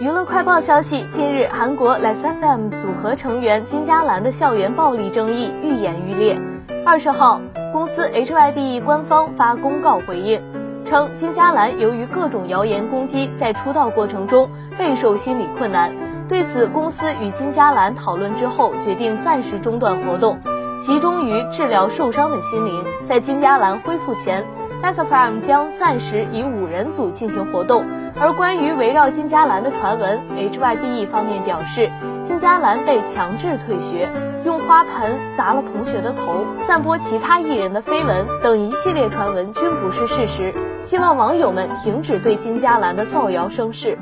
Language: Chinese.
娱乐快报消息：近日，韩国 Les FM 组合成员金佳兰的校园暴力争议愈演愈烈。二十号，公司 HYDE 官方发公告回应，称金佳兰由于各种谣言攻击，在出道过程中备受心理困难。对此，公司与金佳兰讨论之后，决定暂时中断活动，集中于治疗受伤的心灵。在金佳兰恢复前。Desafam 将暂时以五人组进行活动，而关于围绕金加兰的传闻，HYDE 方面表示，金加兰被强制退学，用花盆砸了同学的头，散播其他艺人的绯闻等一系列传闻均不是事实，希望网友们停止对金加兰的造谣生事。